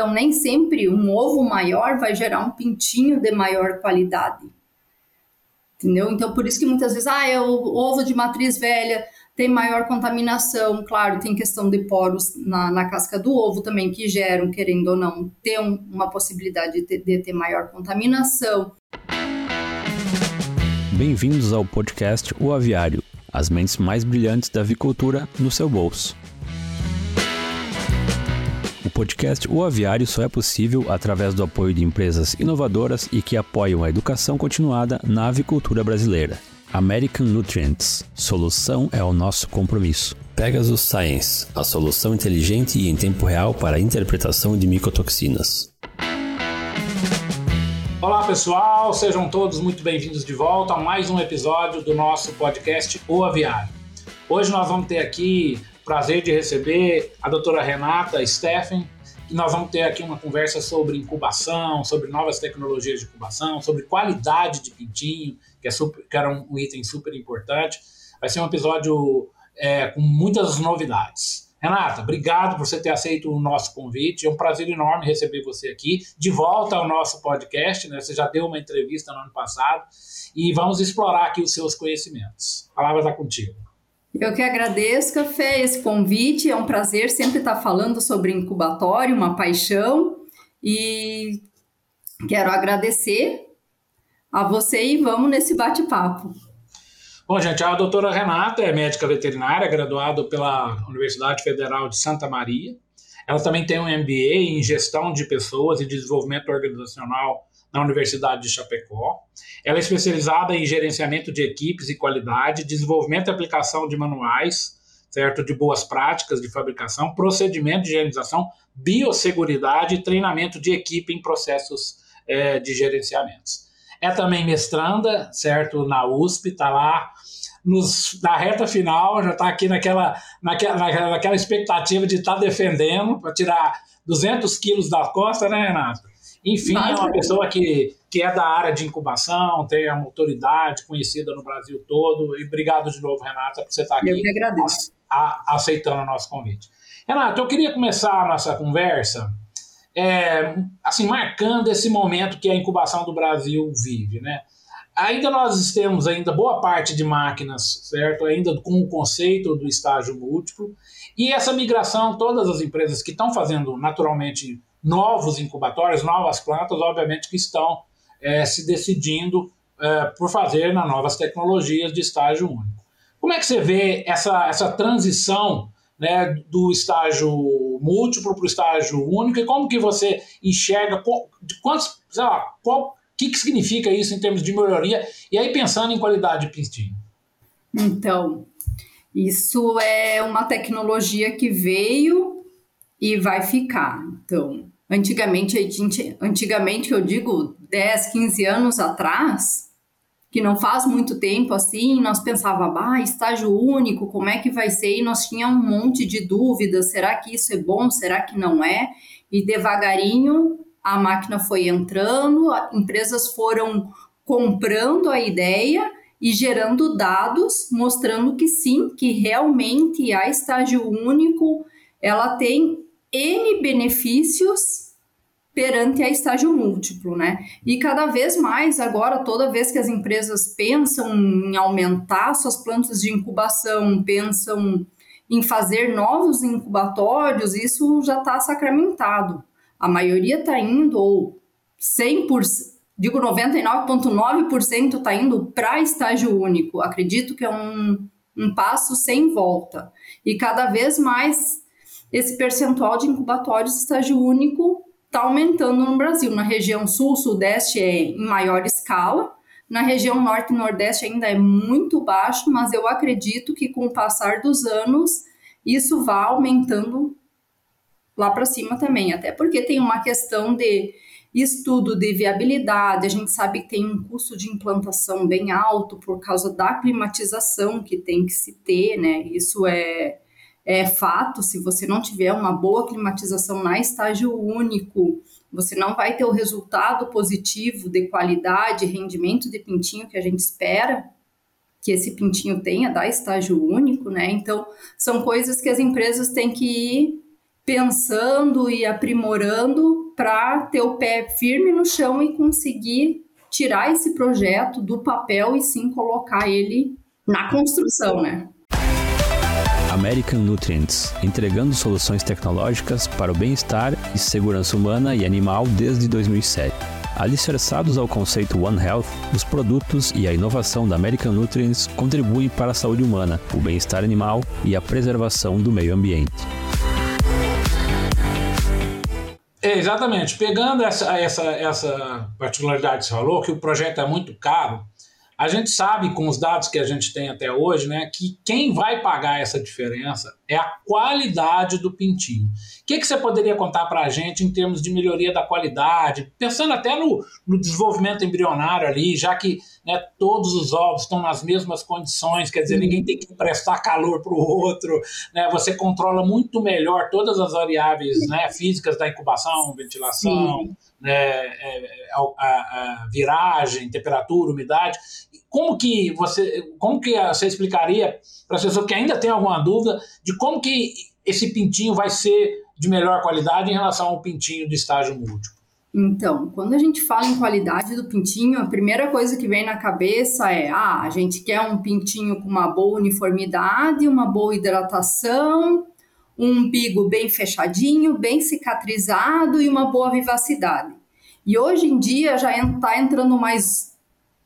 Então, nem sempre um ovo maior vai gerar um pintinho de maior qualidade. Entendeu? Então, por isso que muitas vezes, ah, é o ovo de matriz velha tem maior contaminação. Claro, tem questão de poros na, na casca do ovo também que geram, querendo ou não, ter um, uma possibilidade de de ter maior contaminação. Bem-vindos ao podcast O Aviário, as mentes mais brilhantes da avicultura no seu bolso. O podcast O Aviário só é possível através do apoio de empresas inovadoras e que apoiam a educação continuada na avicultura brasileira. American Nutrients. Solução é o nosso compromisso. Pegasus Science, a solução inteligente e em tempo real para a interpretação de micotoxinas. Olá pessoal, sejam todos muito bem-vindos de volta a mais um episódio do nosso podcast O Aviário. Hoje nós vamos ter aqui prazer de receber a doutora Renata Steffen, e nós vamos ter aqui uma conversa sobre incubação, sobre novas tecnologias de incubação, sobre qualidade de pintinho, que, é super, que era um item super importante. Vai ser um episódio é, com muitas novidades. Renata, obrigado por você ter aceito o nosso convite. É um prazer enorme receber você aqui. De volta ao nosso podcast, né? Você já deu uma entrevista no ano passado e vamos explorar aqui os seus conhecimentos. A palavra está contigo. Eu que agradeço, Café, esse convite. É um prazer sempre estar falando sobre incubatório, uma paixão. E quero agradecer a você e vamos nesse bate-papo. Bom, gente, a doutora Renata é médica veterinária, graduada pela Universidade Federal de Santa Maria. Ela também tem um MBA em Gestão de Pessoas e Desenvolvimento Organizacional na Universidade de Chapecó. Ela é especializada em gerenciamento de equipes e qualidade, desenvolvimento e aplicação de manuais, certo, de boas práticas de fabricação, procedimento de higienização, biosseguridade e treinamento de equipe em processos é, de gerenciamentos. É também mestranda, certo, na USP, está lá nos, na reta final, já está aqui naquela, naquela, naquela expectativa de estar tá defendendo para tirar 200 quilos da costa, né, Renato? Enfim, Mas, é uma pessoa que, que é da área de incubação, tem uma autoridade conhecida no Brasil todo. E obrigado de novo, Renata, por você estar aqui. Eu que agradeço. A, aceitando o nosso convite. Renato, eu queria começar a nossa conversa é, assim, marcando esse momento que a incubação do Brasil vive, né? Ainda nós temos ainda boa parte de máquinas, certo? Ainda com o conceito do estágio múltiplo. E essa migração, todas as empresas que estão fazendo naturalmente novos incubatórios, novas plantas, obviamente que estão é, se decidindo é, por fazer nas novas tecnologias de estágio único. Como é que você vê essa, essa transição né, do estágio múltiplo para o estágio único e como que você enxerga de quantos, sei lá, qual, que, que significa isso em termos de melhoria e aí pensando em qualidade de pistinho? Então, isso é uma tecnologia que veio e vai ficar. Então, antigamente, antigamente eu digo 10, 15 anos atrás, que não faz muito tempo assim, nós pensávamos, ah, estágio único, como é que vai ser? E nós tínhamos um monte de dúvidas, será que isso é bom, será que não é? E devagarinho a máquina foi entrando, empresas foram comprando a ideia e gerando dados mostrando que sim, que realmente a estágio único ela tem N benefícios perante a estágio múltiplo, né? E cada vez mais agora, toda vez que as empresas pensam em aumentar suas plantas de incubação, pensam em fazer novos incubatórios, isso já está sacramentado. A maioria está indo, ou 100%, digo 99,9% está indo para estágio único. Acredito que é um, um passo sem volta. E cada vez mais esse percentual de incubatórios estágio único está aumentando no Brasil. Na região sul, sudeste é em maior escala, na região norte e nordeste ainda é muito baixo, mas eu acredito que com o passar dos anos isso vá aumentando lá para cima também, até porque tem uma questão de estudo de viabilidade, a gente sabe que tem um custo de implantação bem alto por causa da climatização que tem que se ter, né? Isso é é fato, se você não tiver uma boa climatização na estágio único, você não vai ter o resultado positivo de qualidade, rendimento de pintinho que a gente espera que esse pintinho tenha da estágio único, né? Então, são coisas que as empresas têm que ir pensando e aprimorando para ter o pé firme no chão e conseguir tirar esse projeto do papel e sim colocar ele na construção, né? American Nutrients, entregando soluções tecnológicas para o bem-estar e segurança humana e animal desde 2007. Alicerçados ao conceito One Health, os produtos e a inovação da American Nutrients contribuem para a saúde humana, o bem-estar animal e a preservação do meio ambiente. É, exatamente. Pegando essa, essa, essa particularidade que você falou, que o projeto é muito caro, a gente sabe, com os dados que a gente tem até hoje, né, que quem vai pagar essa diferença é a qualidade do pintinho. O que, que você poderia contar para a gente em termos de melhoria da qualidade, pensando até no, no desenvolvimento embrionário ali, já que né, todos os ovos estão nas mesmas condições, quer dizer, ninguém tem que prestar calor para o outro, né, você controla muito melhor todas as variáveis né, físicas da incubação, ventilação, né, é, a, a, a viragem, temperatura, umidade. Como que você, como que você explicaria para as pessoas que ainda têm alguma dúvida de como que esse pintinho vai ser de melhor qualidade em relação ao pintinho de estágio múltiplo? Então, quando a gente fala em qualidade do pintinho, a primeira coisa que vem na cabeça é: ah, a gente quer um pintinho com uma boa uniformidade, uma boa hidratação, um umbigo bem fechadinho, bem cicatrizado e uma boa vivacidade. E hoje em dia já está entrando mais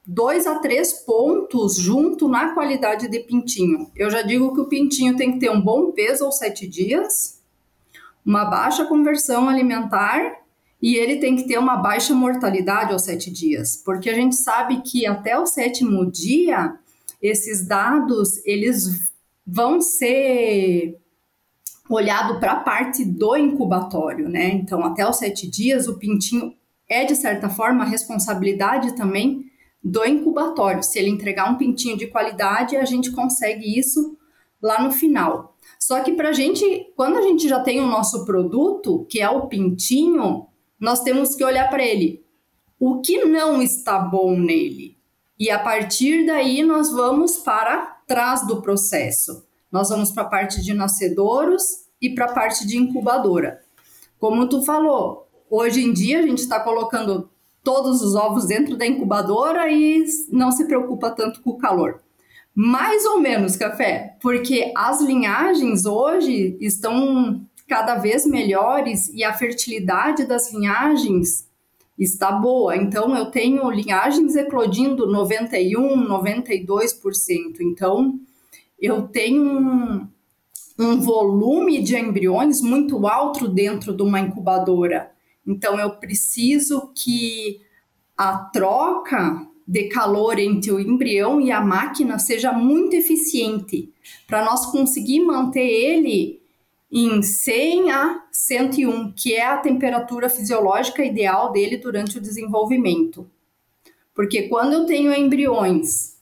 dois a três pontos junto na qualidade de pintinho. Eu já digo que o pintinho tem que ter um bom peso aos sete dias, uma baixa conversão alimentar e ele tem que ter uma baixa mortalidade aos sete dias, porque a gente sabe que até o sétimo dia esses dados eles vão ser olhado para a parte do incubatório, né? Então, até os sete dias, o pintinho é, de certa forma, a responsabilidade também do incubatório. Se ele entregar um pintinho de qualidade, a gente consegue isso lá no final. Só que para a gente, quando a gente já tem o nosso produto, que é o pintinho, nós temos que olhar para ele. O que não está bom nele? E a partir daí nós vamos para trás do processo. Nós vamos para a parte de nascedouros e para a parte de incubadora. Como tu falou, hoje em dia a gente está colocando todos os ovos dentro da incubadora e não se preocupa tanto com o calor. Mais ou menos, café, porque as linhagens hoje estão cada vez melhores e a fertilidade das linhagens está boa. Então, eu tenho linhagens eclodindo 91, 92%. Então, eu tenho um, um volume de embriões muito alto dentro de uma incubadora. Então, eu preciso que a troca de calor entre o embrião e a máquina seja muito eficiente para nós conseguir manter ele em 100 a 101, que é a temperatura fisiológica ideal dele durante o desenvolvimento. Porque quando eu tenho embriões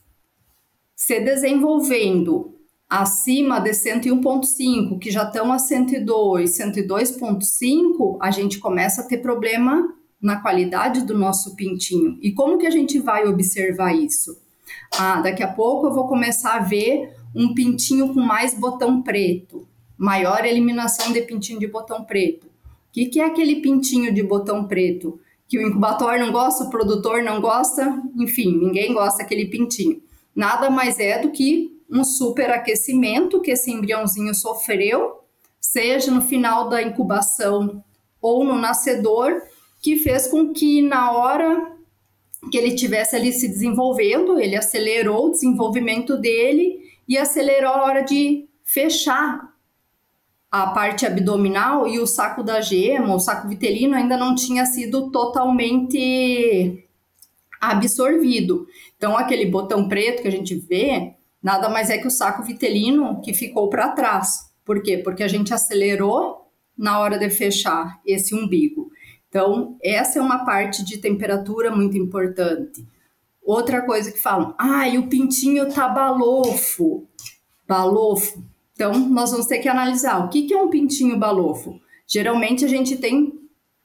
se desenvolvendo acima de 101.5, que já estão a 102, 102.5, a gente começa a ter problema na qualidade do nosso pintinho. E como que a gente vai observar isso? Ah, daqui a pouco eu vou começar a ver um pintinho com mais botão preto, maior eliminação de pintinho de botão preto. O que, que é aquele pintinho de botão preto? Que o incubatório não gosta, o produtor não gosta, enfim, ninguém gosta daquele pintinho. Nada mais é do que um superaquecimento que esse embriãozinho sofreu, seja no final da incubação ou no nascedor, que fez com que na hora que ele tivesse ali se desenvolvendo, ele acelerou o desenvolvimento dele e acelerou a hora de fechar a parte abdominal e o saco da gema, o saco vitelino ainda não tinha sido totalmente absorvido. Então aquele botão preto que a gente vê, nada mais é que o saco vitelino que ficou para trás. Por quê? Porque a gente acelerou na hora de fechar esse umbigo. Então, essa é uma parte de temperatura muito importante. Outra coisa que falam, ah, e o pintinho tá balofo. Balofo. Então, nós vamos ter que analisar o que, que é um pintinho balofo. Geralmente, a gente tem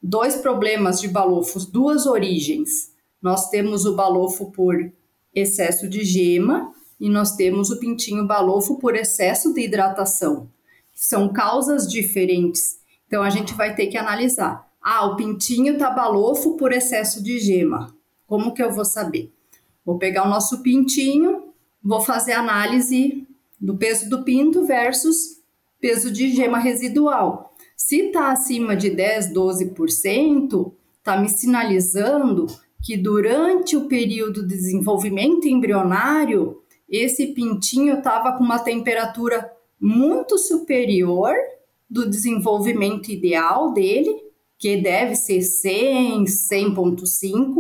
dois problemas de balofos, duas origens. Nós temos o balofo por excesso de gema e nós temos o pintinho balofo por excesso de hidratação. São causas diferentes. Então a gente vai ter que analisar. Ah, o pintinho tá balofo por excesso de gema. Como que eu vou saber? Vou pegar o nosso pintinho, vou fazer análise do peso do pinto versus peso de gema residual. Se está acima de 10, 12%, está me sinalizando que durante o período de desenvolvimento embrionário, esse pintinho estava com uma temperatura muito superior do desenvolvimento ideal dele, que deve ser 100, 100.5,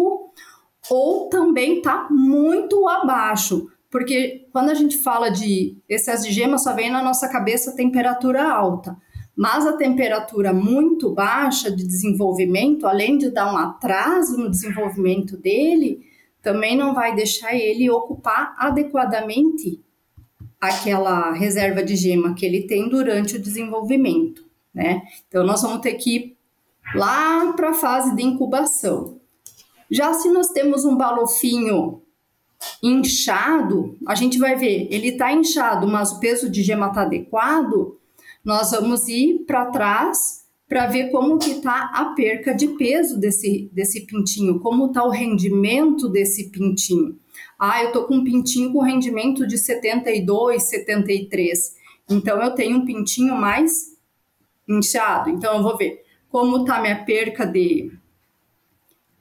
ou também está muito abaixo, porque quando a gente fala de excesso de gema, só vem na nossa cabeça temperatura alta. Mas a temperatura muito baixa de desenvolvimento, além de dar um atraso no desenvolvimento dele, também não vai deixar ele ocupar adequadamente aquela reserva de gema que ele tem durante o desenvolvimento, né? Então nós vamos ter que ir lá para a fase de incubação. Já se nós temos um balofinho inchado, a gente vai ver, ele está inchado, mas o peso de gema está adequado, nós vamos ir para trás para ver como que está a perca de peso desse, desse pintinho, como está o rendimento desse pintinho. Ah, eu tô com um pintinho com rendimento de 72, 73. Então eu tenho um pintinho mais inchado. Então eu vou ver como tá minha perca de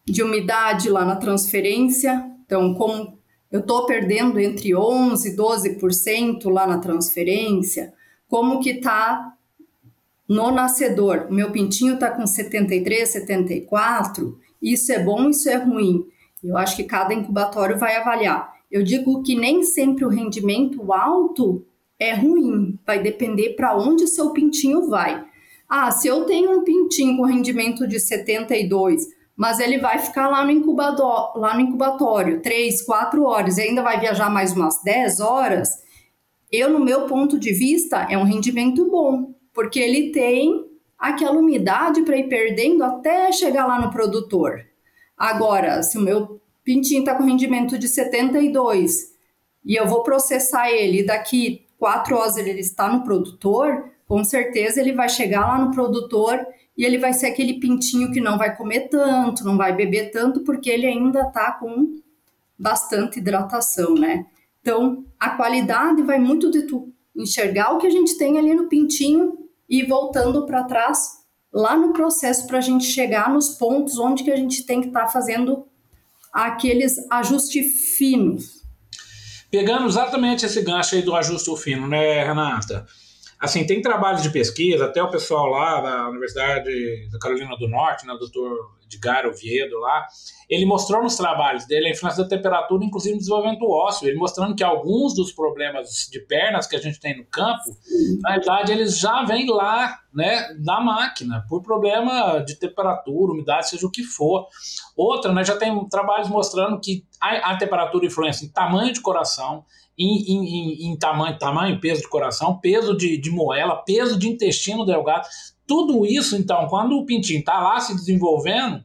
de umidade lá na transferência. Então, como eu estou perdendo entre 11 e 12% lá na transferência, como que tá no nascedor? Meu pintinho está com 73, 74. Isso é bom, isso é ruim. Eu acho que cada incubatório vai avaliar. Eu digo que nem sempre o rendimento alto é ruim, vai depender para onde o seu pintinho vai. Ah, se eu tenho um pintinho com rendimento de 72, mas ele vai ficar lá no incubador, lá no incubatório 3, 4 horas e ainda vai viajar mais umas 10 horas, eu no meu ponto de vista é um rendimento bom, porque ele tem aquela umidade para ir perdendo até chegar lá no produtor. Agora, se o meu pintinho está com rendimento de 72 e eu vou processar ele daqui quatro horas ele está no produtor, com certeza ele vai chegar lá no produtor e ele vai ser aquele pintinho que não vai comer tanto, não vai beber tanto, porque ele ainda está com bastante hidratação, né? Então, a qualidade vai muito de tu enxergar o que a gente tem ali no pintinho e voltando para trás lá no processo para a gente chegar nos pontos onde que a gente tem que estar tá fazendo aqueles ajustes finos. Pegando exatamente esse gancho aí do ajuste fino, né, Renata? Assim, tem trabalhos de pesquisa, até o pessoal lá da Universidade da Carolina do Norte, né, o doutor Edgar Oviedo lá, ele mostrou nos trabalhos dele a influência da temperatura, inclusive no desenvolvimento ósseo, ele mostrando que alguns dos problemas de pernas que a gente tem no campo, na verdade, eles já vêm lá, né, da máquina, por problema de temperatura, umidade, seja o que for. Outra, né, já tem trabalhos mostrando que a, a temperatura influencia em tamanho de coração, em, em, em, tamanho, tamanho, peso de coração, peso de, de moela, peso de intestino delgado. Tudo isso, então, quando o pintinho está lá se desenvolvendo,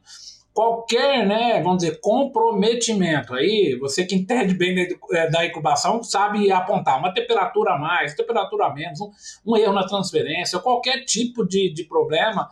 qualquer, né, vamos dizer, comprometimento, aí você que entende bem é, da incubação sabe apontar uma temperatura a mais, temperatura a menos, um, um erro na transferência, qualquer tipo de, de problema,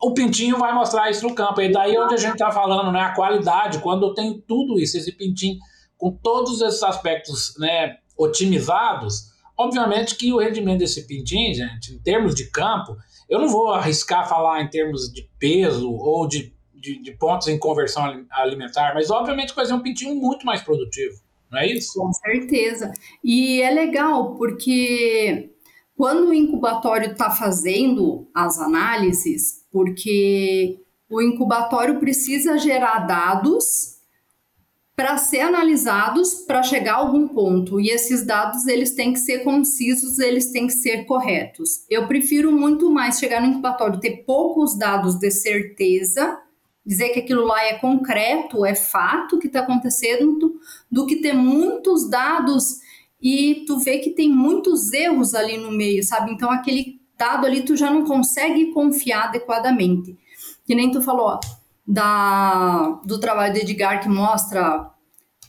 o pintinho vai mostrar isso no campo. E daí onde a gente está falando, né, a qualidade, quando eu tenho tudo isso, esse pintinho com todos esses aspectos né, otimizados, obviamente que o rendimento desse pintinho, gente, em termos de campo, eu não vou arriscar falar em termos de peso ou de, de, de pontos em conversão alimentar, mas obviamente vai ser um pintinho muito mais produtivo, não é isso? Com certeza. E é legal porque quando o incubatório está fazendo as análises, porque o incubatório precisa gerar dados para ser analisados para chegar a algum ponto e esses dados eles têm que ser concisos, eles têm que ser corretos. Eu prefiro muito mais chegar no incubatório ter poucos dados de certeza, dizer que aquilo lá é concreto, é fato que está acontecendo, do que ter muitos dados e tu vê que tem muitos erros ali no meio, sabe? Então aquele dado ali tu já não consegue confiar adequadamente. Que nem tu falou, ó, da, do trabalho de Edgar que mostra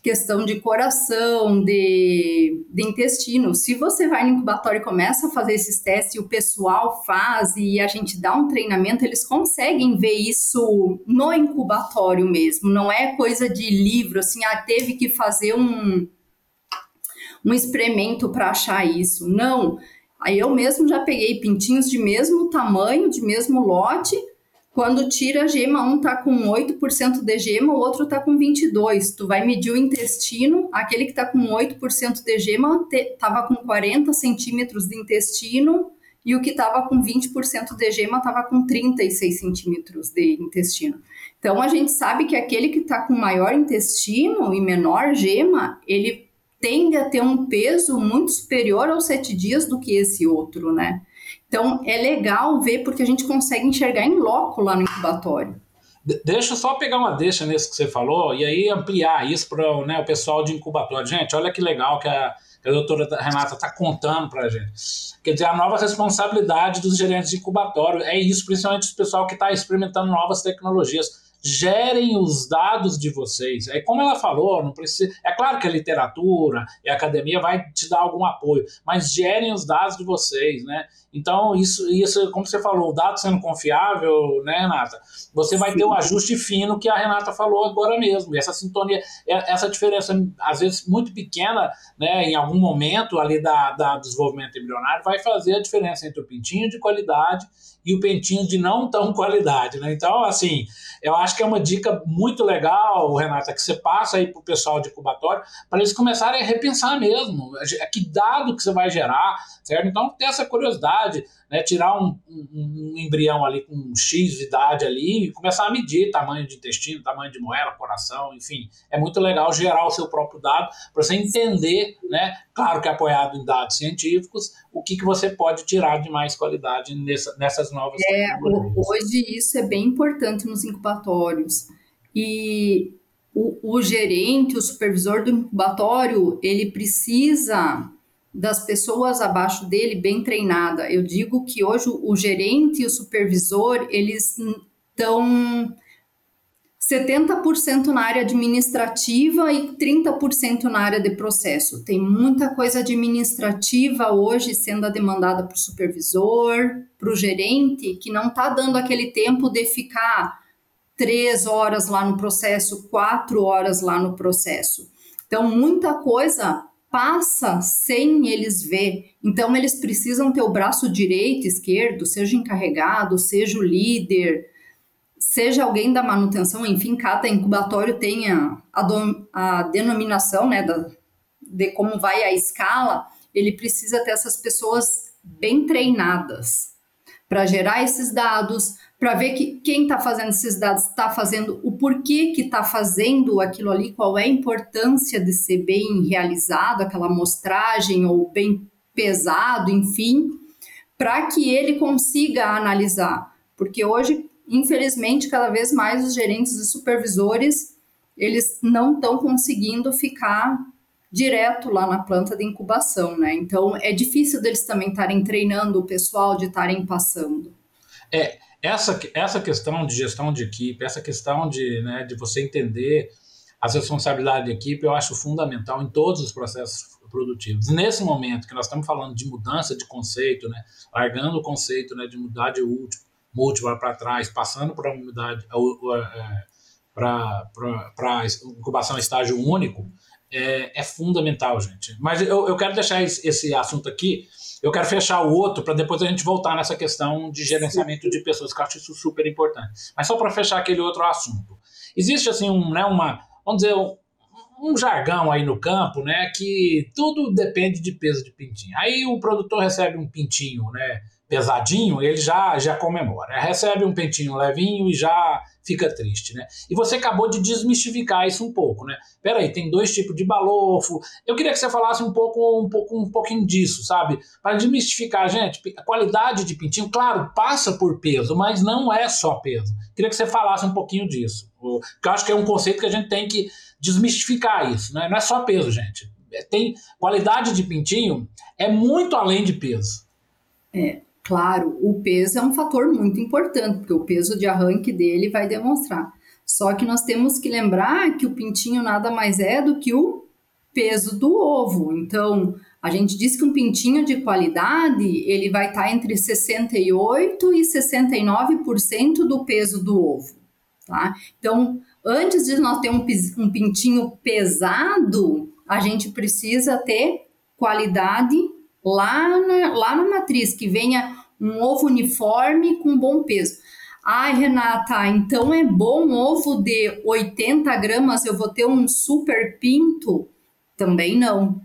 questão de coração, de, de intestino. Se você vai no incubatório e começa a fazer esses testes o pessoal faz e a gente dá um treinamento, eles conseguem ver isso no incubatório mesmo. Não é coisa de livro, assim, ah, teve que fazer um, um experimento para achar isso. Não. Aí eu mesmo já peguei pintinhos de mesmo tamanho, de mesmo lote, quando tira a gema, um tá com 8% de gema, o outro tá com 22. Tu vai medir o intestino, aquele que tá com 8% de gema te, tava com 40 centímetros de intestino e o que tava com 20% de gema tava com 36 centímetros de intestino. Então a gente sabe que aquele que tá com maior intestino e menor gema, ele tende a ter um peso muito superior aos sete dias do que esse outro, né? Então, é legal ver porque a gente consegue enxergar em loco lá no incubatório. Deixa eu só pegar uma deixa nisso que você falou e aí ampliar isso para né, o pessoal de incubatório. Gente, olha que legal que a, que a doutora Renata está contando para a gente. Quer dizer, a nova responsabilidade dos gerentes de incubatório é isso, principalmente o pessoal que está experimentando novas tecnologias gerem os dados de vocês. É como ela falou, não precisa. É claro que a literatura e a academia vai te dar algum apoio, mas gerem os dados de vocês, né? Então, isso, isso, como você falou, o dado sendo confiável, né, Renata? Você vai Sim. ter o ajuste fino que a Renata falou agora mesmo. E essa sintonia, é, essa diferença, às vezes, muito pequena, né, em algum momento ali da, da desenvolvimento embrionário, vai fazer a diferença entre o pintinho de qualidade e o pentinho de não tão qualidade, né? Então, assim, eu acho que é uma dica muito legal, Renata, que você passa aí para o pessoal de incubatório, para eles começarem a repensar mesmo, que dado que você vai gerar, certo? Então, ter essa curiosidade, né, tirar um, um, um, embrião ali com X de idade ali e começar a medir tamanho de intestino, tamanho de moela, coração, enfim. É muito legal gerar o seu próprio dado para você entender, né, claro que é apoiado em dados científicos, o que, que você pode tirar de mais qualidade nessa, nessas novas é, Hoje isso é bem importante nos incubatórios. E o, o gerente, o supervisor do incubatório, ele precisa das pessoas abaixo dele bem treinada. Eu digo que hoje o gerente e o supervisor, eles estão 70% na área administrativa e 30% na área de processo. Tem muita coisa administrativa hoje sendo demandada para o supervisor, para o gerente, que não está dando aquele tempo de ficar três horas lá no processo, quatro horas lá no processo. Então, muita coisa passa sem eles ver. Então, eles precisam ter o braço direito, esquerdo, seja encarregado, seja o líder, seja alguém da manutenção, enfim, cada incubatório tem a, a, a denominação né, da, de como vai a escala, ele precisa ter essas pessoas bem treinadas para gerar esses dados, para ver que quem está fazendo esses dados está fazendo o porquê que está fazendo aquilo ali, qual é a importância de ser bem realizado, aquela amostragem ou bem pesado, enfim, para que ele consiga analisar. Porque hoje, infelizmente, cada vez mais os gerentes e supervisores eles não estão conseguindo ficar direto lá na planta de incubação, né? Então é difícil deles também estarem treinando o pessoal de estarem passando. É, essa, essa questão de gestão de equipe, essa questão de, né, de você entender as responsabilidades da equipe, eu acho fundamental em todos os processos produtivos. nesse momento que nós estamos falando de mudança de conceito, né, largando o conceito né, de mudar de múltipla para trás, passando para uma unidade é, para incubação estágio único, é, é, fundamental, gente. Mas eu, eu quero deixar esse, esse assunto aqui eu quero fechar o outro para depois a gente voltar nessa questão de gerenciamento de pessoas, que eu acho isso super importante. Mas só para fechar aquele outro assunto. Existe assim um, né, uma, vamos dizer, um, jargão aí no campo, né, que tudo depende de peso de pintinho. Aí o produtor recebe um pintinho, né, pesadinho, ele já já comemora. Recebe um pentinho levinho e já fica triste, né? E você acabou de desmistificar isso um pouco, né? Peraí, tem dois tipos de balofo. Eu queria que você falasse um pouco, um pouco, um pouquinho disso, sabe? Para desmistificar, gente, a qualidade de pintinho, claro, passa por peso, mas não é só peso. Queria que você falasse um pouquinho disso. Porque eu acho que é um conceito que a gente tem que desmistificar isso, né? Não é só peso, gente. É, tem qualidade de pintinho é muito além de peso. É, Claro, o peso é um fator muito importante, porque o peso de arranque dele vai demonstrar. Só que nós temos que lembrar que o pintinho nada mais é do que o peso do ovo. Então, a gente diz que um pintinho de qualidade, ele vai estar entre 68 e 69% do peso do ovo, tá? Então, antes de nós ter um, um pintinho pesado, a gente precisa ter qualidade lá na, lá na matriz, que venha um ovo uniforme com bom peso. Ai, Renata, então é bom ovo de 80 gramas, eu vou ter um super pinto? Também não.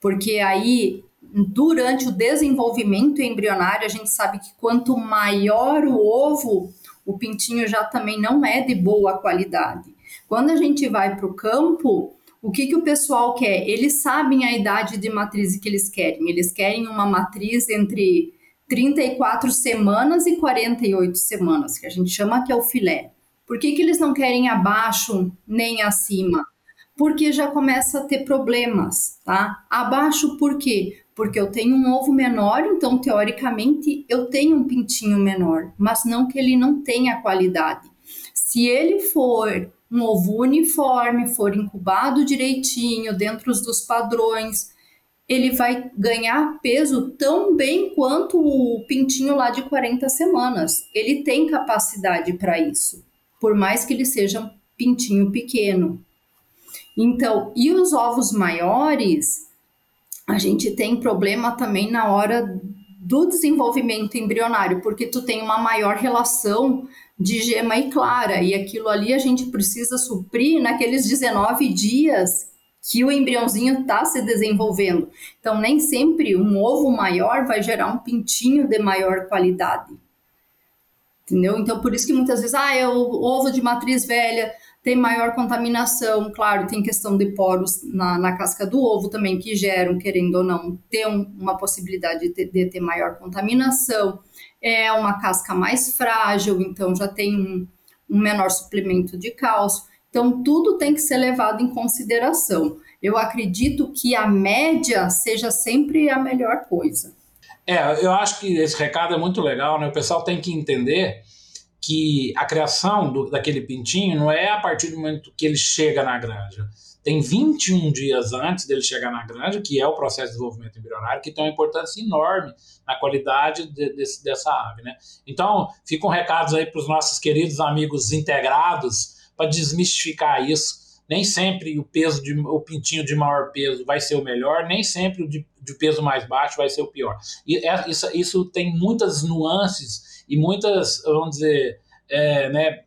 Porque aí, durante o desenvolvimento embrionário, a gente sabe que quanto maior o ovo, o pintinho já também não é de boa qualidade. Quando a gente vai para o campo, o que, que o pessoal quer? Eles sabem a idade de matriz que eles querem. Eles querem uma matriz entre 34 semanas e 48 semanas, que a gente chama que é o filé. Por que, que eles não querem abaixo nem acima? Porque já começa a ter problemas, tá? Abaixo por quê? Porque eu tenho um ovo menor, então teoricamente eu tenho um pintinho menor, mas não que ele não tenha qualidade. Se ele for um ovo uniforme, for incubado direitinho, dentro dos padrões, ele vai ganhar peso tão bem quanto o pintinho lá de 40 semanas. Ele tem capacidade para isso, por mais que ele seja um pintinho pequeno. Então, e os ovos maiores, a gente tem problema também na hora do desenvolvimento embrionário, porque tu tem uma maior relação de gema e clara, e aquilo ali a gente precisa suprir naqueles 19 dias que o embriãozinho está se desenvolvendo. Então, nem sempre um ovo maior vai gerar um pintinho de maior qualidade. Entendeu? Então, por isso que muitas vezes, ah, é o ovo de matriz velha tem maior contaminação. Claro, tem questão de poros na, na casca do ovo também, que geram, querendo ou não, ter um, uma possibilidade de ter, de ter maior contaminação. É uma casca mais frágil, então já tem um, um menor suplemento de cálcio. Então, tudo tem que ser levado em consideração. Eu acredito que a média seja sempre a melhor coisa. É, eu acho que esse recado é muito legal, né? O pessoal tem que entender que a criação do, daquele pintinho não é a partir do momento que ele chega na granja. Tem 21 dias antes dele chegar na granja, que é o processo de desenvolvimento embrionário, que tem uma importância enorme na qualidade de, de, dessa ave. Né? Então, ficam recados aí para os nossos queridos amigos integrados, para desmistificar isso. Nem sempre o peso de o pintinho de maior peso vai ser o melhor, nem sempre o de, de peso mais baixo vai ser o pior. E é, isso, isso tem muitas nuances e muitas, vamos dizer, é, né,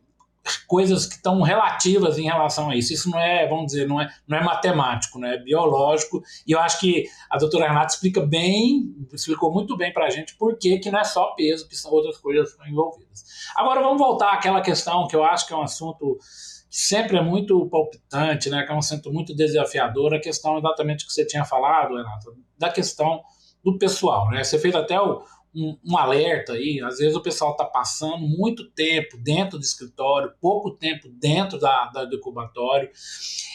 coisas que estão relativas em relação a isso. Isso não é, vamos dizer, não é, não é matemático, né? é biológico. E eu acho que a doutora Renata explica bem, explicou muito bem para a gente por que, que não é só peso, que são outras coisas envolvidas. Agora vamos voltar àquela questão que eu acho que é um assunto que sempre é muito palpitante, né? que é um assunto muito desafiador, a questão exatamente que você tinha falado, Renata, da questão do pessoal. Né? Você fez até o, um, um, alerta aí. Às vezes o pessoal está passando muito tempo dentro do escritório, pouco tempo dentro da, da, do incubatório,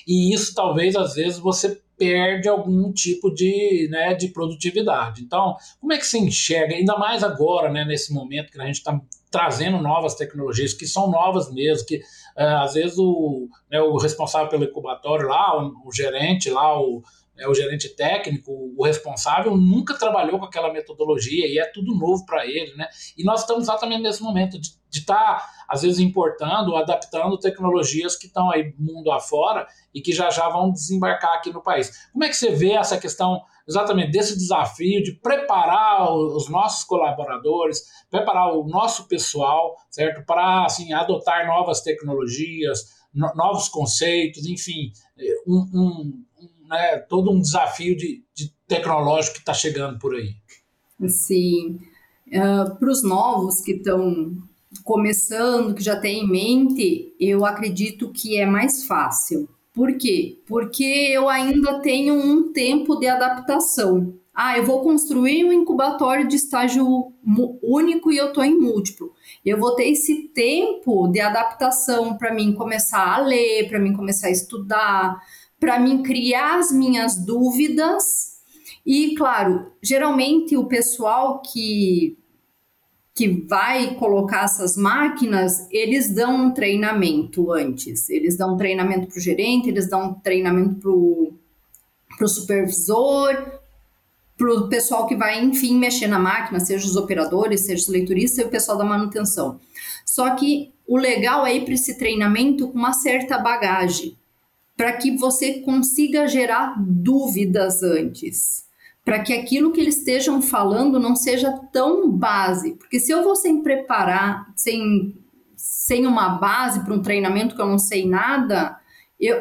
e isso talvez às vezes você perde algum tipo de, né, de produtividade. Então, como é que você enxerga, ainda mais agora, né, nesse momento que a gente está trazendo novas tecnologias, que são novas mesmo, que uh, às vezes o, né, o responsável pelo incubatório lá, o, o gerente lá, o é, o gerente técnico, o responsável, nunca trabalhou com aquela metodologia e é tudo novo para ele, né? E nós estamos exatamente nesse momento de estar, tá, às vezes, importando, adaptando tecnologias que estão aí mundo afora e que já já vão desembarcar aqui no país. Como é que você vê essa questão exatamente desse desafio de preparar os nossos colaboradores, preparar o nosso pessoal, certo? Para, assim, adotar novas tecnologias, no, novos conceitos, enfim, um, um né, todo um desafio de, de tecnológico que está chegando por aí. Sim. Uh, Para os novos que estão começando, que já têm em mente, eu acredito que é mais fácil. Por quê? Porque eu ainda tenho um tempo de adaptação. Ah, eu vou construir um incubatório de estágio único e eu estou em múltiplo. Eu vou ter esse tempo de adaptação para mim começar a ler, para mim começar a estudar, para mim criar as minhas dúvidas. E, claro, geralmente o pessoal que que vai colocar essas máquinas, eles dão um treinamento antes. Eles dão um treinamento para o gerente, eles dão um treinamento para o supervisor, para o pessoal que vai, enfim, mexer na máquina, seja os operadores, seja os leituristas e o pessoal da manutenção. Só que o legal é ir para esse treinamento com uma certa bagagem, para que você consiga gerar dúvidas antes para que aquilo que eles estejam falando não seja tão base. Porque se eu vou sem preparar, sem, sem uma base para um treinamento que eu não sei nada,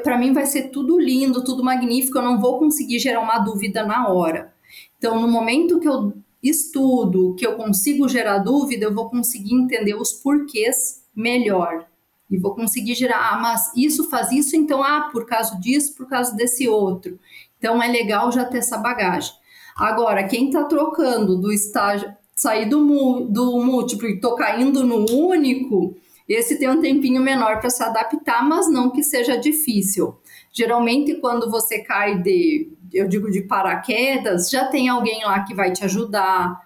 para mim vai ser tudo lindo, tudo magnífico, eu não vou conseguir gerar uma dúvida na hora. Então, no momento que eu estudo, que eu consigo gerar dúvida, eu vou conseguir entender os porquês melhor. E vou conseguir gerar, ah, mas isso faz isso, então, ah, por causa disso, por causa desse outro. Então, é legal já ter essa bagagem. Agora, quem está trocando do estágio, sair do, do múltiplo e tô caindo no único, esse tem um tempinho menor para se adaptar, mas não que seja difícil. Geralmente, quando você cai de, eu digo de paraquedas, já tem alguém lá que vai te ajudar,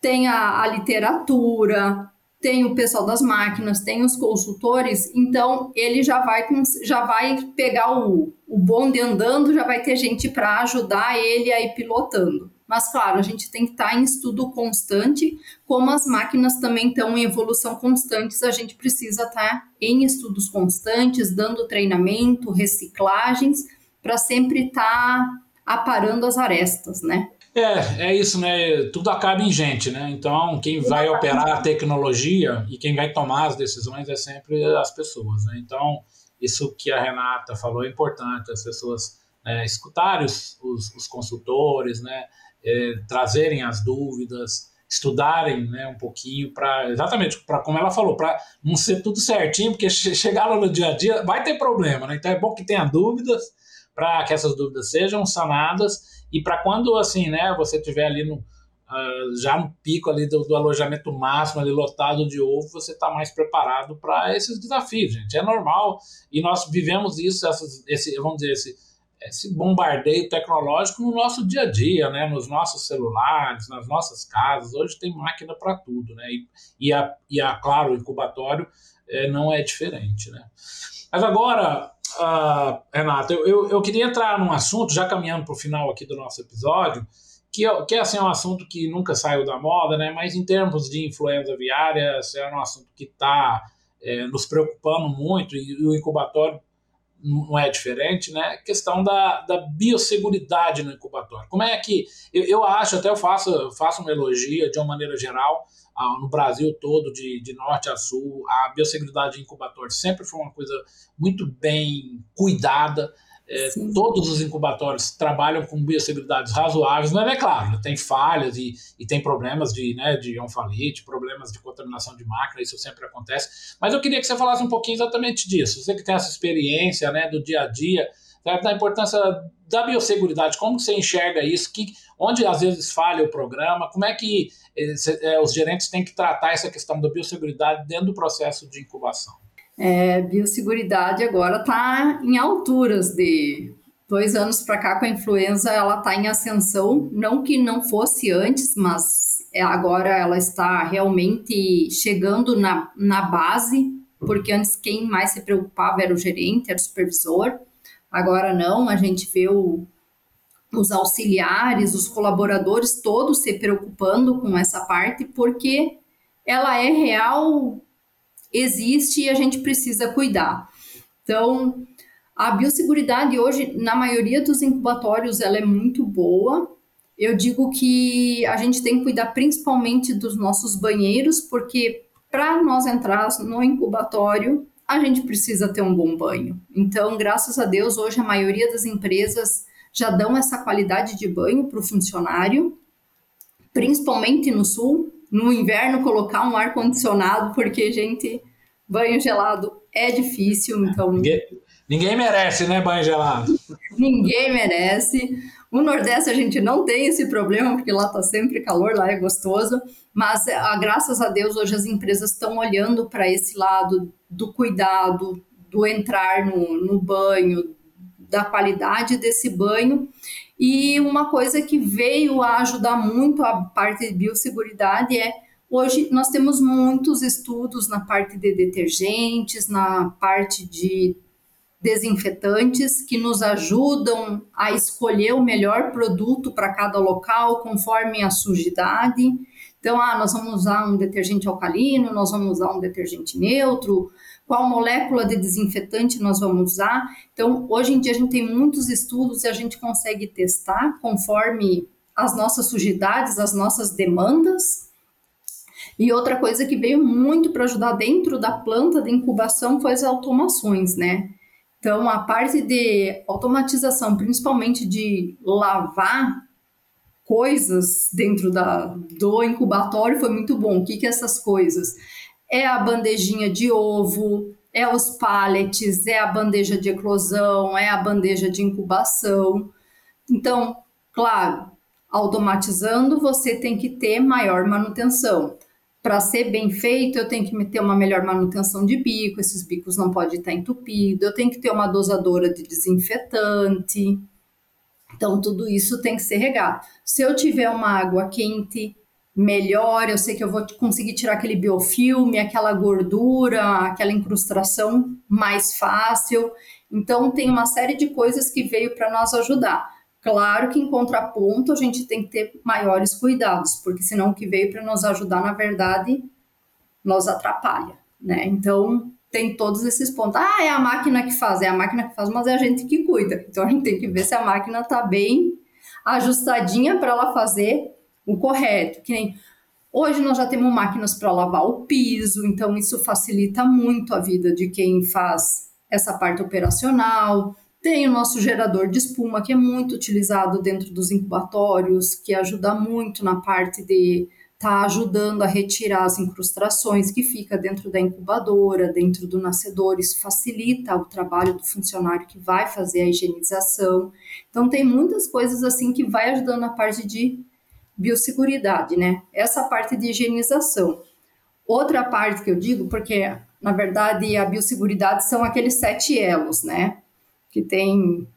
tem a, a literatura, tem o pessoal das máquinas, tem os consultores, então ele já vai, já vai pegar o, o bonde andando, já vai ter gente para ajudar ele a ir pilotando. Mas, claro, a gente tem que estar tá em estudo constante, como as máquinas também estão em evolução constantes, a gente precisa estar tá em estudos constantes, dando treinamento, reciclagens, para sempre estar tá aparando as arestas, né? É, é isso, né? Tudo acaba em gente, né? Então, quem vai operar a tecnologia e quem vai tomar as decisões é sempre as pessoas, né? Então, isso que a Renata falou é importante, as pessoas é, escutarem os, os, os, consultores, né? É, trazerem as dúvidas, estudarem né, um pouquinho para exatamente para como ela falou, para não ser tudo certinho, porque chegar lá no dia a dia vai ter problema, né? Então é bom que tenha dúvidas para que essas dúvidas sejam sanadas e para quando assim, né, você tiver ali no uh, já no pico ali do, do, alojamento máximo ali lotado de ovo, você está mais preparado para esses desafios, gente. É normal e nós vivemos isso, essas, esse, vamos dizer esse esse bombardeio tecnológico no nosso dia a dia, né? nos nossos celulares, nas nossas casas. Hoje tem máquina para tudo, né? E, e, a, e a, claro, o incubatório é, não é diferente, né? Mas agora, uh, Renato, eu, eu, eu, queria entrar num assunto, já caminhando para o final aqui do nosso episódio, que, é, que é, assim, um assunto que nunca saiu da moda, né? mas em termos de influenza aviária, é um assunto que está é, nos preocupando muito e o incubatório não é diferente, né? Questão da, da biosseguridade no incubatório. Como é que eu, eu acho, até eu faço, faço uma elogia de uma maneira geral no Brasil todo, de, de norte a sul, a biosseguridade incubatório sempre foi uma coisa muito bem cuidada. É, todos os incubatórios trabalham com biosseguridades razoáveis, mas é claro, tem falhas e, e tem problemas de, né, de onfalite, problemas de contaminação de máquina, isso sempre acontece. Mas eu queria que você falasse um pouquinho exatamente disso. Você que tem essa experiência né, do dia a dia, da importância da biosseguridade, como você enxerga isso, que, onde às vezes falha o programa, como é que é, os gerentes têm que tratar essa questão da biosseguridade dentro do processo de incubação? É, biosseguridade agora está em alturas de dois anos para cá com a influenza, ela está em ascensão, não que não fosse antes, mas é, agora ela está realmente chegando na, na base, porque antes quem mais se preocupava era o gerente, era o supervisor, agora não, a gente vê o, os auxiliares, os colaboradores, todos se preocupando com essa parte, porque ela é real, existe e a gente precisa cuidar. Então, a biosseguridade hoje, na maioria dos incubatórios, ela é muito boa. Eu digo que a gente tem que cuidar principalmente dos nossos banheiros, porque para nós entrar no incubatório, a gente precisa ter um bom banho. Então, graças a Deus, hoje a maioria das empresas já dão essa qualidade de banho para o funcionário, principalmente no sul. No inverno, colocar um ar-condicionado, porque, gente, banho gelado é difícil, então. Ninguém, ninguém merece, né, banho gelado? ninguém merece. No Nordeste a gente não tem esse problema, porque lá está sempre calor, lá é gostoso, mas ah, graças a Deus hoje as empresas estão olhando para esse lado do cuidado, do entrar no, no banho, da qualidade desse banho. E uma coisa que veio a ajudar muito a parte de biosseguridade é Hoje nós temos muitos estudos na parte de detergentes, na parte de desinfetantes que nos ajudam a escolher o melhor produto para cada local conforme a sujidade. Então, ah, nós vamos usar um detergente alcalino, nós vamos usar um detergente neutro, qual molécula de desinfetante nós vamos usar. Então, hoje em dia a gente tem muitos estudos e a gente consegue testar conforme as nossas sujidades, as nossas demandas. E outra coisa que veio muito para ajudar dentro da planta de incubação foi as automações, né? Então, a parte de automatização, principalmente de lavar coisas dentro da, do incubatório, foi muito bom. O que, que é essas coisas? É a bandejinha de ovo, é os pallets, é a bandeja de eclosão, é a bandeja de incubação. Então, claro, automatizando, você tem que ter maior manutenção para ser bem feito, eu tenho que ter uma melhor manutenção de bico, esses bicos não podem estar entupidos, eu tenho que ter uma dosadora de desinfetante. Então, tudo isso tem que ser regado. Se eu tiver uma água quente, melhor, eu sei que eu vou conseguir tirar aquele biofilme, aquela gordura, aquela incrustação mais fácil. Então, tem uma série de coisas que veio para nos ajudar. Claro que em contraponto a gente tem que ter maiores cuidados, porque senão o que veio para nos ajudar, na verdade, nos atrapalha, né? Então tem todos esses pontos. Ah, é a máquina que faz, é a máquina que faz, mas é a gente que cuida. Então a gente tem que ver se a máquina está bem ajustadinha para ela fazer o correto. Que nem hoje nós já temos máquinas para lavar o piso, então isso facilita muito a vida de quem faz essa parte operacional. Tem o nosso gerador de espuma, que é muito utilizado dentro dos incubatórios, que ajuda muito na parte de estar tá ajudando a retirar as incrustações que fica dentro da incubadora, dentro do nascedor. Isso facilita o trabalho do funcionário que vai fazer a higienização. Então, tem muitas coisas assim que vai ajudando na parte de biosseguridade, né? Essa parte de higienização. Outra parte que eu digo, porque na verdade a biosseguridade são aqueles sete elos, né? que tem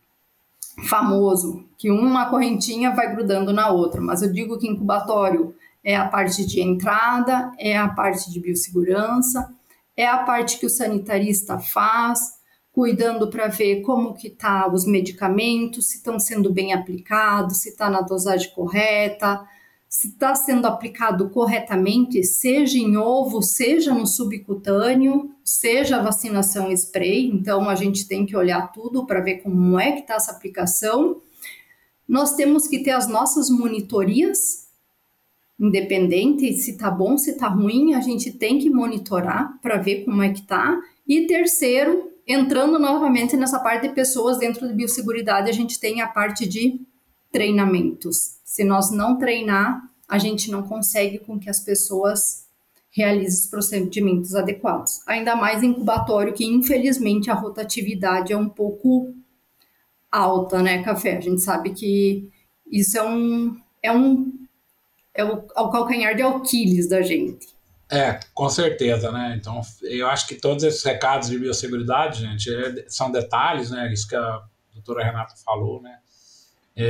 famoso, que uma correntinha vai grudando na outra, mas eu digo que incubatório é a parte de entrada, é a parte de biossegurança, é a parte que o sanitarista faz, cuidando para ver como que tá os medicamentos, se estão sendo bem aplicados, se está na dosagem correta, se está sendo aplicado corretamente, seja em ovo, seja no subcutâneo, seja a vacinação spray. Então, a gente tem que olhar tudo para ver como é que está essa aplicação. Nós temos que ter as nossas monitorias, independente se está bom, se está ruim, a gente tem que monitorar para ver como é que está. E terceiro, entrando novamente nessa parte de pessoas dentro de biosseguridade, a gente tem a parte de treinamentos. Se nós não treinar, a gente não consegue com que as pessoas realizem os procedimentos adequados. Ainda mais incubatório, que infelizmente a rotatividade é um pouco alta, né, Café? A gente sabe que isso é um é um é o, é o calcanhar de Aquiles da gente. É, com certeza, né? Então, eu acho que todos esses recados de biosseguridade, gente, é, são detalhes, né? Isso que a doutora Renata falou, né? É,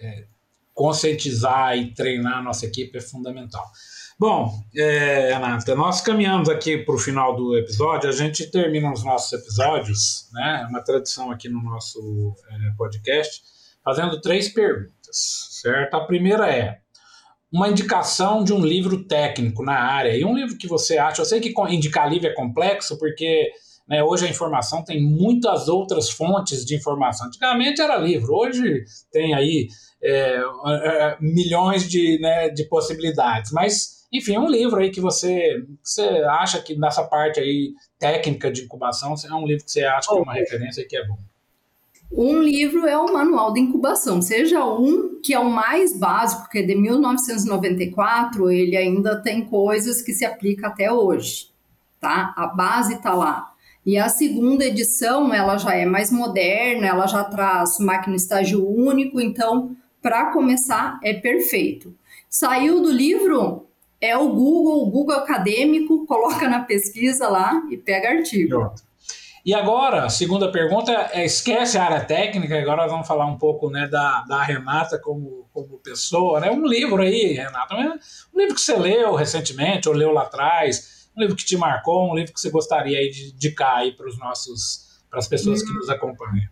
é, conscientizar e treinar a nossa equipe é fundamental. Bom, é, Renata, nós caminhamos aqui para o final do episódio. A gente termina os nossos episódios, né? Uma tradição aqui no nosso é, podcast, fazendo três perguntas, certo? A primeira é uma indicação de um livro técnico na área e um livro que você acha. Eu sei que indicar livro é complexo porque né, hoje a informação tem muitas outras fontes de informação. Antigamente era livro, hoje tem aí é, é, milhões de, né, de possibilidades. Mas, enfim, um livro aí que você, você acha que nessa parte aí técnica de incubação é um livro que você acha que é uma referência e que é bom. Um livro é o Manual de Incubação, seja um que é o mais básico, que é de 1994, ele ainda tem coisas que se aplicam até hoje, tá? A base está lá. E a segunda edição, ela já é mais moderna, ela já traz máquina estágio único, então para começar, é perfeito. Saiu do livro, é o Google, o Google acadêmico, coloca na pesquisa lá e pega artigo. Pronto. E agora, a segunda pergunta é esquece a área técnica, agora vamos falar um pouco né, da, da Renata como, como pessoa. Né? Um livro aí, Renata, um livro que você leu recentemente ou leu lá atrás, um livro que te marcou, um livro que você gostaria aí de indicar aí para os nossos para as pessoas que nos acompanham.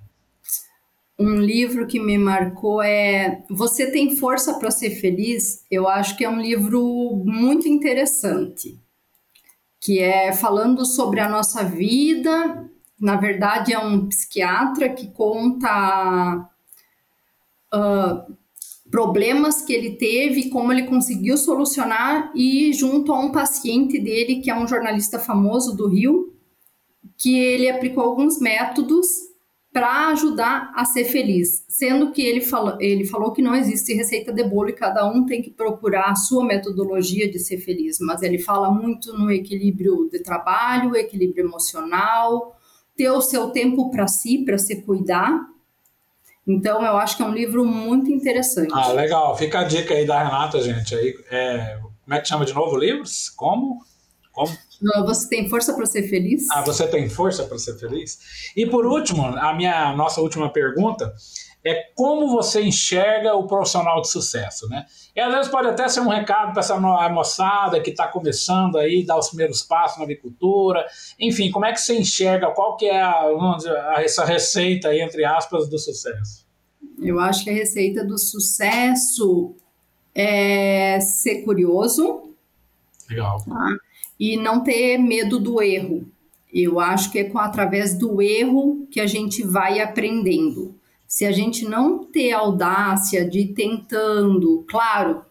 Um livro que me marcou é Você tem força para ser feliz? Eu acho que é um livro muito interessante, que é falando sobre a nossa vida. Na verdade, é um psiquiatra que conta uh, problemas que ele teve, como ele conseguiu solucionar, e junto a um paciente dele, que é um jornalista famoso do Rio, que ele aplicou alguns métodos para ajudar a ser feliz. Sendo que ele, fala, ele falou que não existe receita de bolo e cada um tem que procurar a sua metodologia de ser feliz. Mas ele fala muito no equilíbrio de trabalho, equilíbrio emocional, ter o seu tempo para si, para se cuidar. Então, eu acho que é um livro muito interessante. Ah, legal. Fica a dica aí da Renata, gente. Aí, é, como é que chama de novo livros? Como? Como? Você tem força para ser feliz? Ah, você tem força para ser feliz? E por último, a minha nossa última pergunta é como você enxerga o profissional de sucesso, né? E às vezes pode até ser um recado para essa moçada que está começando aí, dar os primeiros passos na agricultura. Enfim, como é que você enxerga, qual que é a, dizer, essa receita aí, entre aspas, do sucesso? Eu acho que a receita do sucesso é ser curioso. Legal. Tá? e não ter medo do erro. Eu acho que é com, através do erro que a gente vai aprendendo. Se a gente não ter audácia de ir tentando, claro,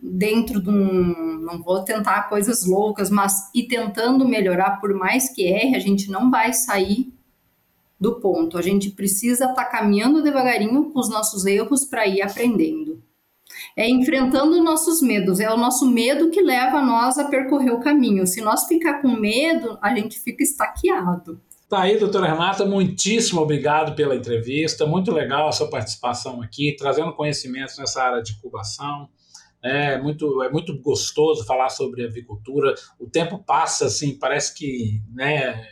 dentro de um. Não vou tentar coisas loucas, mas ir tentando melhorar, por mais que erre, a gente não vai sair do ponto. A gente precisa estar tá caminhando devagarinho com os nossos erros para ir aprendendo é enfrentando nossos medos. É o nosso medo que leva nós a percorrer o caminho. Se nós ficar com medo, a gente fica estaqueado. Tá aí, doutora Renata, muitíssimo obrigado pela entrevista. Muito legal a sua participação aqui, trazendo conhecimentos nessa área de incubação. É muito, é muito gostoso falar sobre avicultura. O tempo passa assim, parece que, né,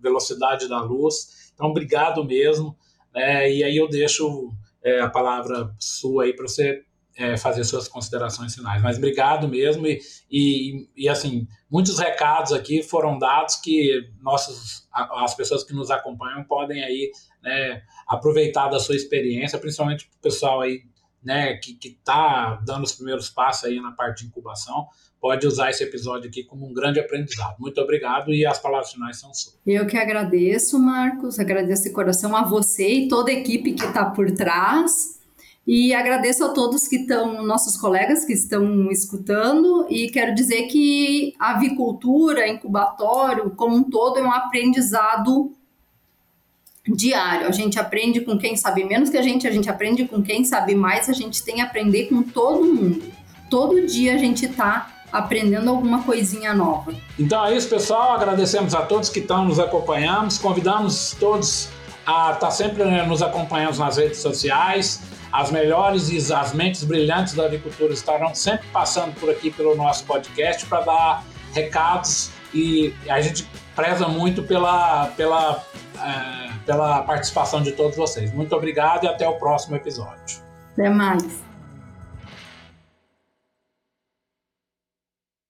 velocidade da luz. Então, obrigado mesmo. É, e aí eu deixo é, a palavra sua aí para você é, fazer suas considerações finais. Mas obrigado mesmo e, e, e, assim, muitos recados aqui foram dados que nossos, as pessoas que nos acompanham podem aí né, aproveitar da sua experiência, principalmente o pessoal aí né, que está dando os primeiros passos aí na parte de incubação, pode usar esse episódio aqui como um grande aprendizado. Muito obrigado e as palavras finais são suas. Eu que agradeço, Marcos, agradeço de coração a você e toda a equipe que está por trás. E agradeço a todos que estão, nossos colegas que estão escutando, e quero dizer que a avicultura, incubatório, como um todo, é um aprendizado diário. A gente aprende com quem sabe menos que a gente, a gente aprende com quem sabe mais, a gente tem a aprender com todo mundo. Todo dia a gente está aprendendo alguma coisinha nova. Então é isso, pessoal. Agradecemos a todos que estão nos acompanhando. Convidamos todos a estar tá sempre né, nos acompanhando nas redes sociais. As melhores e as mentes brilhantes da agricultura estarão sempre passando por aqui pelo nosso podcast para dar recados e a gente preza muito pela, pela, é, pela participação de todos vocês. Muito obrigado e até o próximo episódio. Até mais.